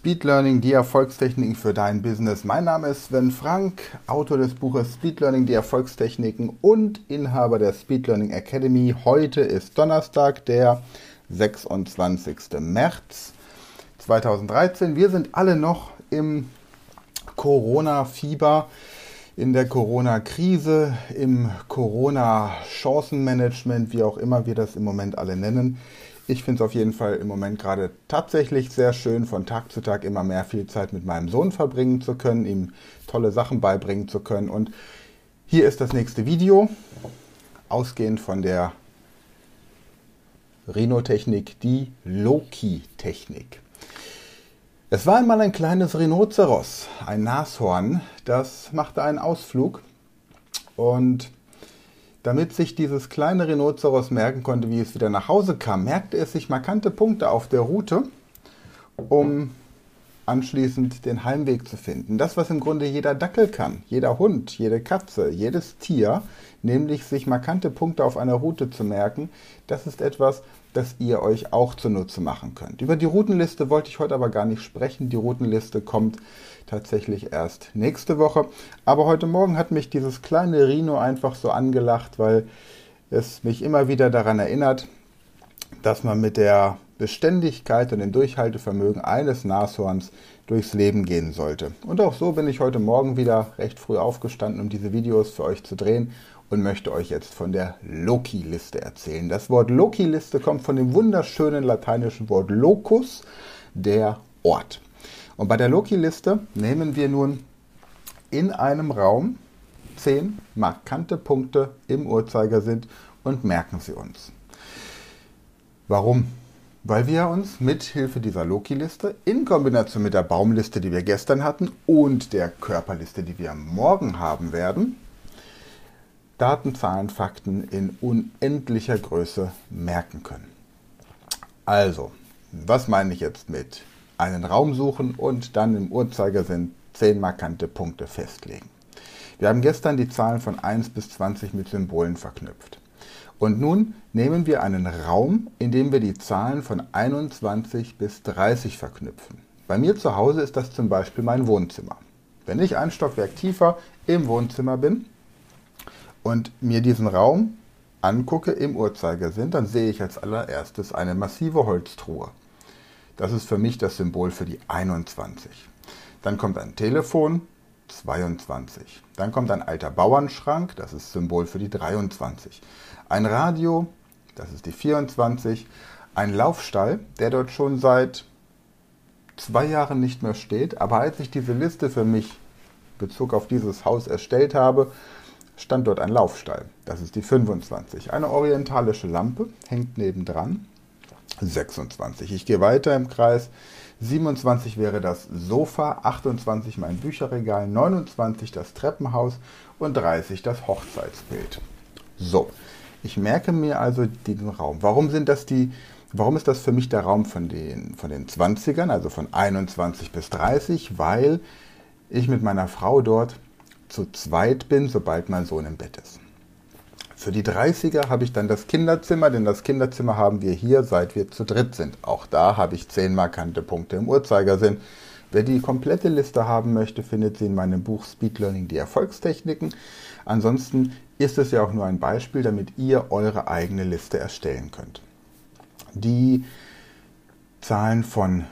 Speed Learning, die Erfolgstechniken für dein Business. Mein Name ist Sven Frank, Autor des Buches Speed Learning, die Erfolgstechniken und Inhaber der Speed Learning Academy. Heute ist Donnerstag, der 26. März 2013. Wir sind alle noch im Corona-Fieber, in der Corona-Krise, im Corona-Chancenmanagement, wie auch immer wir das im Moment alle nennen. Ich finde es auf jeden Fall im Moment gerade tatsächlich sehr schön, von Tag zu Tag immer mehr viel Zeit mit meinem Sohn verbringen zu können, ihm tolle Sachen beibringen zu können. Und hier ist das nächste Video, ausgehend von der Rhino-Technik, die Loki-Technik. Es war einmal ein kleines Rhinoceros, ein Nashorn, das machte einen Ausflug und damit sich dieses kleine Rhinoceros merken konnte, wie es wieder nach Hause kam, merkte es sich markante Punkte auf der Route, um anschließend den Heimweg zu finden. Das, was im Grunde jeder Dackel kann, jeder Hund, jede Katze, jedes Tier, nämlich sich markante Punkte auf einer Route zu merken, das ist etwas, das ihr euch auch zunutze machen könnt. Über die Routenliste wollte ich heute aber gar nicht sprechen. Die Routenliste kommt tatsächlich erst nächste Woche. Aber heute Morgen hat mich dieses kleine Rhino einfach so angelacht, weil es mich immer wieder daran erinnert, dass man mit der Beständigkeit und dem Durchhaltevermögen eines Nashorns durchs Leben gehen sollte. Und auch so bin ich heute Morgen wieder recht früh aufgestanden, um diese Videos für euch zu drehen und möchte euch jetzt von der Loki-Liste erzählen. Das Wort Loki-Liste kommt von dem wunderschönen lateinischen Wort locus, der Ort. Und bei der Loki-Liste nehmen wir nun in einem Raum zehn markante Punkte im Uhrzeigersinn und merken sie uns. Warum? Weil wir uns mit Hilfe dieser Loki-Liste in Kombination mit der Baumliste, die wir gestern hatten, und der Körperliste, die wir morgen haben werden, Daten, Zahlen, Fakten in unendlicher Größe merken können. Also, was meine ich jetzt mit einen Raum suchen und dann im Uhrzeigersinn 10 markante Punkte festlegen? Wir haben gestern die Zahlen von 1 bis 20 mit Symbolen verknüpft. Und nun nehmen wir einen Raum, in dem wir die Zahlen von 21 bis 30 verknüpfen. Bei mir zu Hause ist das zum Beispiel mein Wohnzimmer. Wenn ich ein Stockwerk tiefer im Wohnzimmer bin, und mir diesen Raum angucke im Uhrzeigersinn, dann sehe ich als allererstes eine massive Holztruhe. Das ist für mich das Symbol für die 21. Dann kommt ein Telefon, 22. Dann kommt ein alter Bauernschrank, das ist Symbol für die 23. Ein Radio, das ist die 24. Ein Laufstall, der dort schon seit zwei Jahren nicht mehr steht. Aber als ich diese Liste für mich Bezug auf dieses Haus erstellt habe, stand dort ein Laufstall. Das ist die 25. Eine orientalische Lampe hängt nebendran. 26. Ich gehe weiter im Kreis. 27 wäre das Sofa, 28 mein Bücherregal, 29 das Treppenhaus und 30 das Hochzeitsbild. So, ich merke mir also diesen Raum. Warum sind das die, warum ist das für mich der Raum von den, von den 20ern, also von 21 bis 30? Weil ich mit meiner Frau dort zu zweit bin, sobald mein Sohn im Bett ist. Für die 30er habe ich dann das Kinderzimmer, denn das Kinderzimmer haben wir hier, seit wir zu dritt sind. Auch da habe ich zehn markante Punkte im Uhrzeigersinn. Wer die komplette Liste haben möchte, findet sie in meinem Buch Speed Learning die Erfolgstechniken. Ansonsten ist es ja auch nur ein Beispiel, damit ihr eure eigene Liste erstellen könnt. Die Zahlen von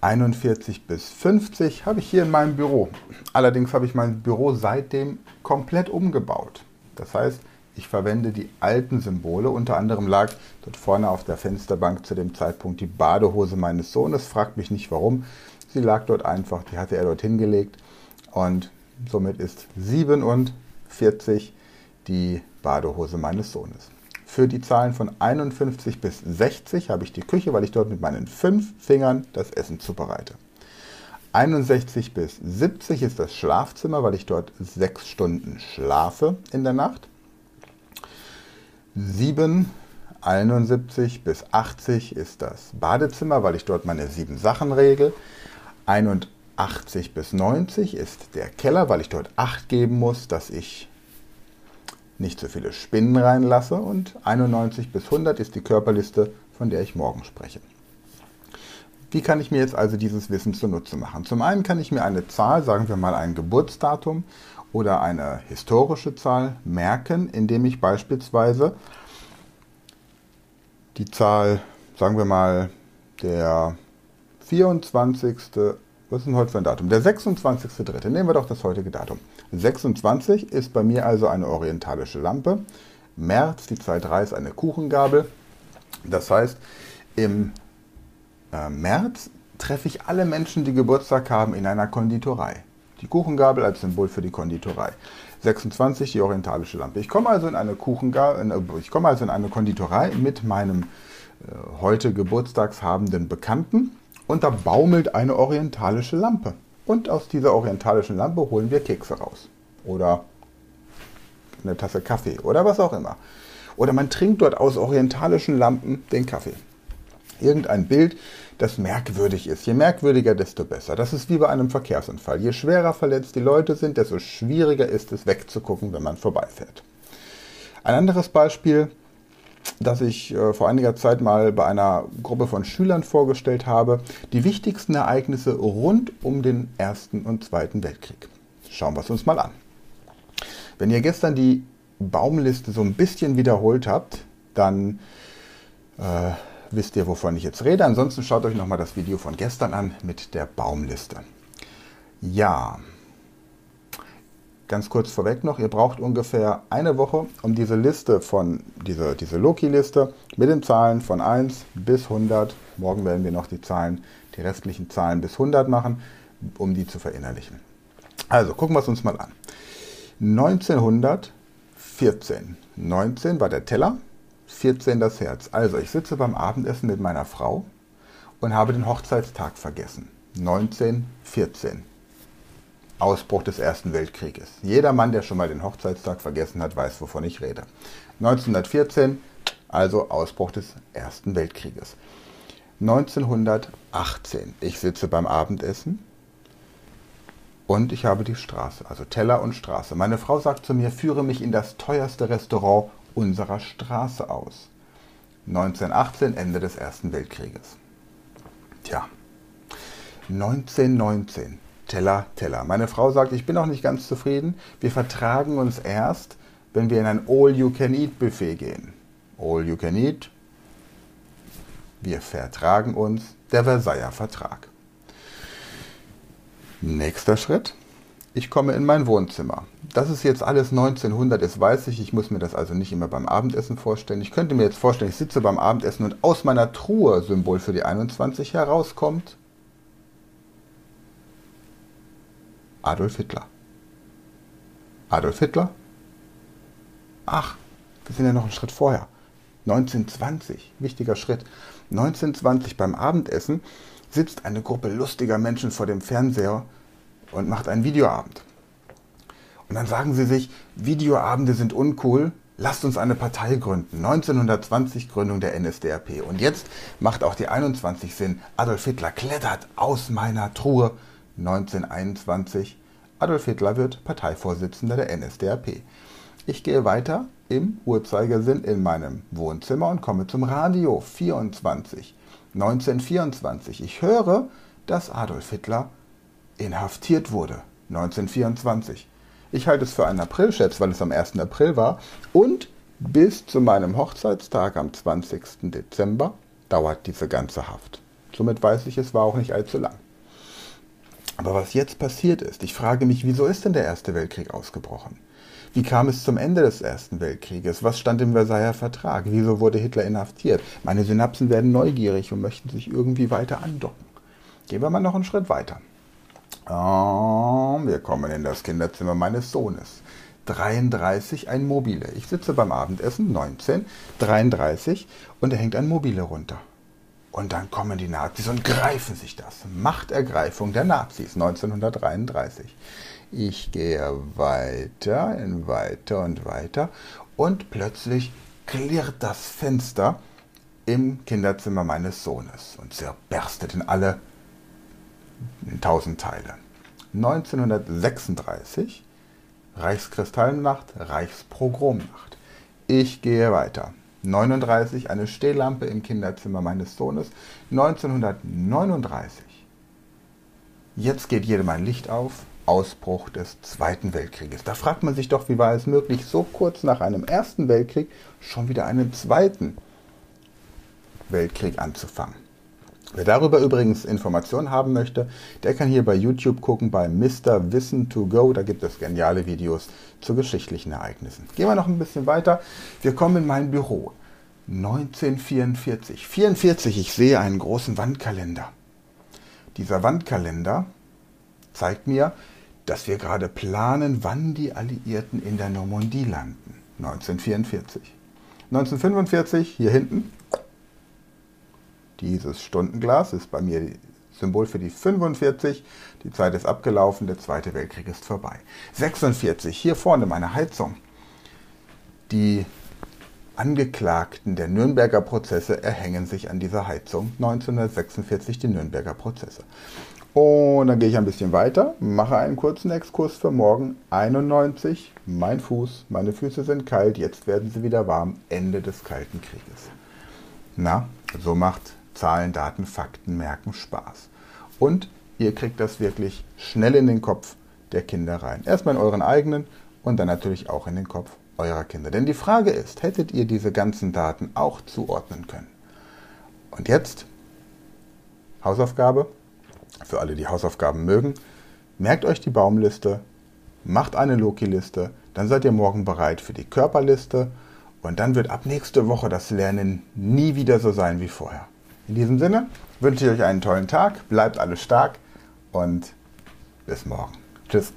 41 bis 50 habe ich hier in meinem Büro. Allerdings habe ich mein Büro seitdem komplett umgebaut. Das heißt, ich verwende die alten Symbole. Unter anderem lag dort vorne auf der Fensterbank zu dem Zeitpunkt die Badehose meines Sohnes. Fragt mich nicht warum. Sie lag dort einfach, die hatte er dort hingelegt. Und somit ist 47 die Badehose meines Sohnes. Für die Zahlen von 51 bis 60 habe ich die Küche, weil ich dort mit meinen fünf Fingern das Essen zubereite. 61 bis 70 ist das Schlafzimmer, weil ich dort sechs Stunden schlafe in der Nacht. 7, 71 bis 80 ist das Badezimmer, weil ich dort meine sieben Sachen regel. 81 bis 90 ist der Keller, weil ich dort Acht geben muss, dass ich nicht so viele Spinnen reinlasse und 91 bis 100 ist die Körperliste, von der ich morgen spreche. Wie kann ich mir jetzt also dieses Wissen zunutze machen? Zum einen kann ich mir eine Zahl, sagen wir mal ein Geburtsdatum oder eine historische Zahl merken, indem ich beispielsweise die Zahl, sagen wir mal, der 24. Was ist denn heute für ein Datum? Der 26.3. Nehmen wir doch das heutige Datum. 26 ist bei mir also eine orientalische Lampe. März, die Zahl 3 ist eine Kuchengabel. Das heißt, im äh, März treffe ich alle Menschen, die Geburtstag haben, in einer Konditorei. Die Kuchengabel als Symbol für die Konditorei. 26 die orientalische Lampe. Ich komme also in eine Kuchengabel, äh, ich komme also in eine Konditorei mit meinem äh, heute geburtstagshabenden Bekannten und da baumelt eine orientalische Lampe. Und aus dieser orientalischen Lampe holen wir Kekse raus. Oder eine Tasse Kaffee oder was auch immer. Oder man trinkt dort aus orientalischen Lampen den Kaffee. Irgendein Bild, das merkwürdig ist. Je merkwürdiger, desto besser. Das ist wie bei einem Verkehrsunfall. Je schwerer verletzt die Leute sind, desto schwieriger ist es wegzugucken, wenn man vorbeifährt. Ein anderes Beispiel, das ich äh, vor einiger Zeit mal bei einer Gruppe von Schülern vorgestellt habe, die wichtigsten Ereignisse rund um den Ersten und Zweiten Weltkrieg. Schauen wir es uns mal an. Wenn ihr gestern die Baumliste so ein bisschen wiederholt habt, dann äh, wisst ihr, wovon ich jetzt rede. Ansonsten schaut euch nochmal das Video von gestern an mit der Baumliste. Ja, ganz kurz vorweg noch, ihr braucht ungefähr eine Woche, um diese Liste von, diese, diese Loki-Liste mit den Zahlen von 1 bis 100, morgen werden wir noch die Zahlen, die restlichen Zahlen bis 100 machen, um die zu verinnerlichen. Also gucken wir es uns mal an. 1914. 19 war der Teller, 14 das Herz. Also ich sitze beim Abendessen mit meiner Frau und habe den Hochzeitstag vergessen. 1914. Ausbruch des Ersten Weltkrieges. Jeder Mann, der schon mal den Hochzeitstag vergessen hat, weiß, wovon ich rede. 1914, also Ausbruch des Ersten Weltkrieges. 1918. Ich sitze beim Abendessen und ich habe die Straße, also Teller und Straße. Meine Frau sagt zu mir, führe mich in das teuerste Restaurant unserer Straße aus. 1918, Ende des Ersten Weltkrieges. Tja, 1919, Teller, Teller. Meine Frau sagt, ich bin noch nicht ganz zufrieden. Wir vertragen uns erst, wenn wir in ein All-You-Can-Eat-Buffet gehen. All-You-Can-Eat. Wir vertragen uns, der Versailler Vertrag. Nächster Schritt. Ich komme in mein Wohnzimmer. Das ist jetzt alles 1900, das weiß ich. Ich muss mir das also nicht immer beim Abendessen vorstellen. Ich könnte mir jetzt vorstellen, ich sitze beim Abendessen und aus meiner Truhe, Symbol für die 21, herauskommt Adolf Hitler. Adolf Hitler? Ach, wir sind ja noch einen Schritt vorher. 1920, wichtiger Schritt. 1920 beim Abendessen sitzt eine Gruppe lustiger Menschen vor dem Fernseher und macht einen Videoabend. Und dann sagen sie sich, Videoabende sind uncool, lasst uns eine Partei gründen. 1920 Gründung der NSDAP. Und jetzt macht auch die 21 Sinn. Adolf Hitler klettert aus meiner Truhe. 1921. Adolf Hitler wird Parteivorsitzender der NSDAP. Ich gehe weiter im Uhrzeigersinn in meinem Wohnzimmer und komme zum Radio 24. 1924. Ich höre, dass Adolf Hitler inhaftiert wurde. 1924. Ich halte es für einen Aprilscherz, weil es am 1. April war. Und bis zu meinem Hochzeitstag am 20. Dezember dauert diese ganze Haft. Somit weiß ich, es war auch nicht allzu lang. Aber was jetzt passiert ist, ich frage mich, wieso ist denn der Erste Weltkrieg ausgebrochen? Wie kam es zum Ende des Ersten Weltkrieges? Was stand im Versailler Vertrag? Wieso wurde Hitler inhaftiert? Meine Synapsen werden neugierig und möchten sich irgendwie weiter andocken. Gehen wir mal noch einen Schritt weiter. Oh, wir kommen in das Kinderzimmer meines Sohnes. 33 ein Mobile. Ich sitze beim Abendessen, 19, 33 und da hängt ein Mobile runter. Und dann kommen die Nazis und greifen sich das. Machtergreifung der Nazis 1933. Ich gehe weiter und weiter und weiter und plötzlich klirrt das Fenster im Kinderzimmer meines Sohnes und zerberstet in alle in tausend Teile. 1936 Reichskristallnacht, Reichspogromnacht. Ich gehe weiter. 1939 eine Stehlampe im Kinderzimmer meines Sohnes. 1939. Jetzt geht jedem ein Licht auf. Ausbruch des Zweiten Weltkrieges. Da fragt man sich doch, wie war es möglich, so kurz nach einem Ersten Weltkrieg schon wieder einen Zweiten Weltkrieg anzufangen. Wer darüber übrigens Informationen haben möchte, der kann hier bei YouTube gucken bei Mr. Wissen to Go. Da gibt es geniale Videos zu geschichtlichen Ereignissen. Gehen wir noch ein bisschen weiter. Wir kommen in mein Büro. 1944. 44, ich sehe einen großen Wandkalender. Dieser Wandkalender zeigt mir, dass wir gerade planen, wann die Alliierten in der Normandie landen. 1944. 1945, hier hinten, dieses Stundenglas ist bei mir Symbol für die 45. Die Zeit ist abgelaufen, der Zweite Weltkrieg ist vorbei. 46, hier vorne meine Heizung. Die Angeklagten der Nürnberger Prozesse erhängen sich an dieser Heizung. 1946 die Nürnberger Prozesse. Und dann gehe ich ein bisschen weiter, mache einen kurzen Exkurs für morgen. 91, mein Fuß, meine Füße sind kalt, jetzt werden sie wieder warm. Ende des Kalten Krieges. Na, so macht Zahlen, Daten, Fakten, Merken Spaß. Und ihr kriegt das wirklich schnell in den Kopf der Kinder rein. Erstmal in euren eigenen und dann natürlich auch in den Kopf eurer Kinder. Denn die Frage ist, hättet ihr diese ganzen Daten auch zuordnen können? Und jetzt Hausaufgabe für alle, die Hausaufgaben mögen. Merkt euch die Baumliste, macht eine Loki-Liste, dann seid ihr morgen bereit für die Körperliste und dann wird ab nächste Woche das Lernen nie wieder so sein wie vorher. In diesem Sinne wünsche ich euch einen tollen Tag, bleibt alle stark und bis morgen. Tschüss.